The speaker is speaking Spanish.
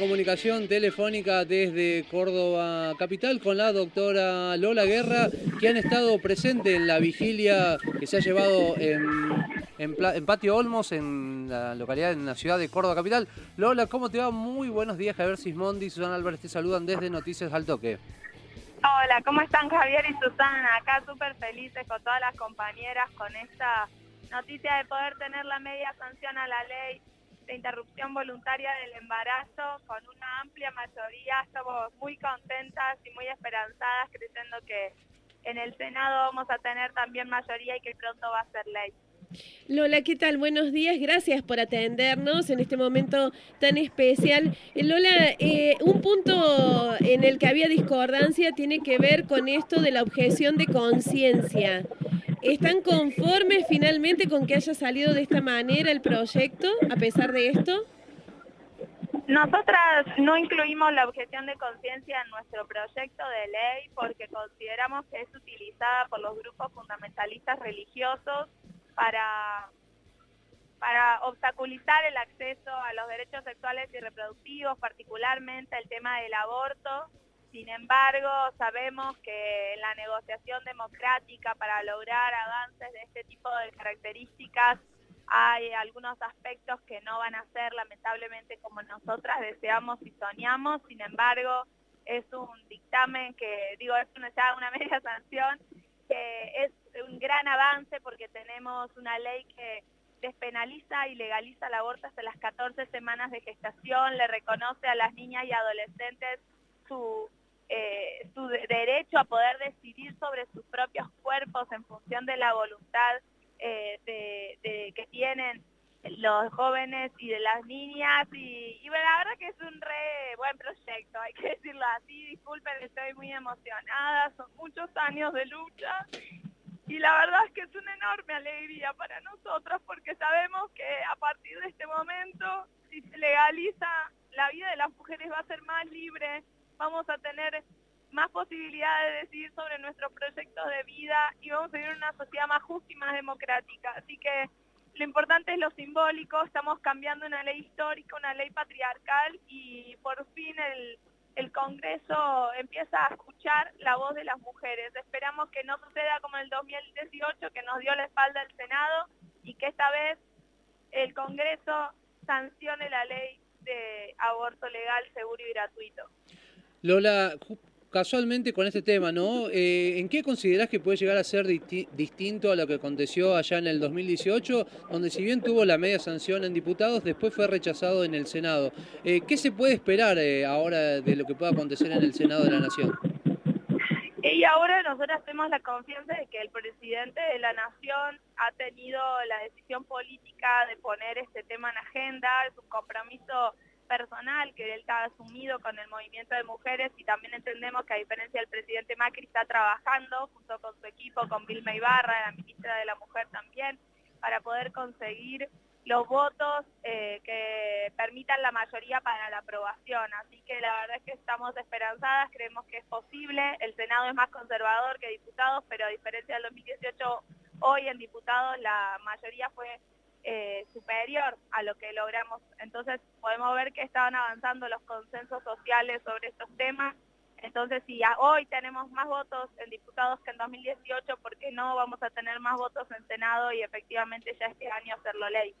Comunicación telefónica desde Córdoba Capital con la doctora Lola Guerra, que han estado presentes en la vigilia que se ha llevado en, Patio Olmos, en la localidad, en la ciudad de Córdoba Capital. Lola, ¿cómo te va? Muy buenos días, Javier Sismondi y Susana Álvarez te saludan desde Noticias al Toque. Hola, ¿cómo están Javier y Susana? Acá súper felices con todas las compañeras con esta noticia de poder tener la media sanción a la ley interrupción voluntaria del embarazo con una amplia mayoría. Estamos muy contentas y muy esperanzadas creyendo que en el Senado vamos a tener también mayoría y que pronto va a ser ley. Lola, ¿qué tal? Buenos días, gracias por atendernos en este momento tan especial. Eh, Lola, eh, un punto en el que había discordancia tiene que ver con esto de la objeción de conciencia. ¿Están conformes finalmente con que haya salido de esta manera el proyecto, a pesar de esto? Nosotras no incluimos la objeción de conciencia en nuestro proyecto de ley porque consideramos que es utilizada por los grupos fundamentalistas religiosos para, para obstaculizar el acceso a los derechos sexuales y reproductivos, particularmente el tema del aborto, sin embargo, sabemos que la negociación democrática para lograr avances de este tipo de características hay algunos aspectos que no van a ser lamentablemente como nosotras deseamos y soñamos, sin embargo, es un dictamen que, digo, es una, ya una media sanción, que es un gran avance porque tenemos una ley que despenaliza y legaliza el aborto hasta las 14 semanas de gestación, le reconoce a las niñas y adolescentes su eh, su derecho a poder decidir sobre sus propios cuerpos en función de la voluntad eh, que tienen los jóvenes y de las niñas. Y, bueno, la verdad que es un re buen proyecto, hay que decirlo así, disculpen, estoy muy emocionada, son muchos años de lucha. Y la verdad es que es una enorme alegría para nosotros porque sabemos que a partir de este momento, si se legaliza, la vida de las mujeres va a ser más libre, vamos a tener más posibilidades de decidir sobre nuestros proyectos de vida y vamos a vivir una sociedad más justa y más democrática. Así que lo importante es lo simbólico, estamos cambiando una ley histórica, una ley patriarcal y por fin el, el Congreso empieza a escuchar la voz de las mujeres. Esperamos que no suceda como el 2018, que nos dio la espalda el Senado y que esta vez el Congreso sancione la ley de aborto legal, seguro y gratuito. Lola, casualmente con este tema, ¿no? Eh, ¿En qué considerás que puede llegar a ser distinto a lo que aconteció allá en el 2018, donde si bien tuvo la media sanción en diputados, después fue rechazado en el Senado? Eh, ¿Qué se puede esperar eh, ahora de lo que pueda acontecer en el Senado de la Nación? Y ahora nosotros tenemos la confianza de que el presidente de la Nación ha tenido la decisión política de poner este tema en agenda, es un compromiso personal que él está asumido con el movimiento de mujeres y también entendemos que a diferencia del presidente Macri está trabajando junto con su equipo, con Vilma Ibarra, la ministra de la Mujer también, para poder conseguir los votos eh, que permitan la mayoría para la aprobación. Así que la verdad es que estamos esperanzadas, creemos que es posible. El Senado es más conservador que diputados, pero a diferencia del 2018, hoy en diputados la mayoría fue eh, superior a lo que logramos. Entonces podemos ver que estaban avanzando los consensos sociales sobre estos temas. Entonces si hoy tenemos más votos en diputados que en 2018, ¿por qué no vamos a tener más votos en Senado y efectivamente ya este año hacerlo ley?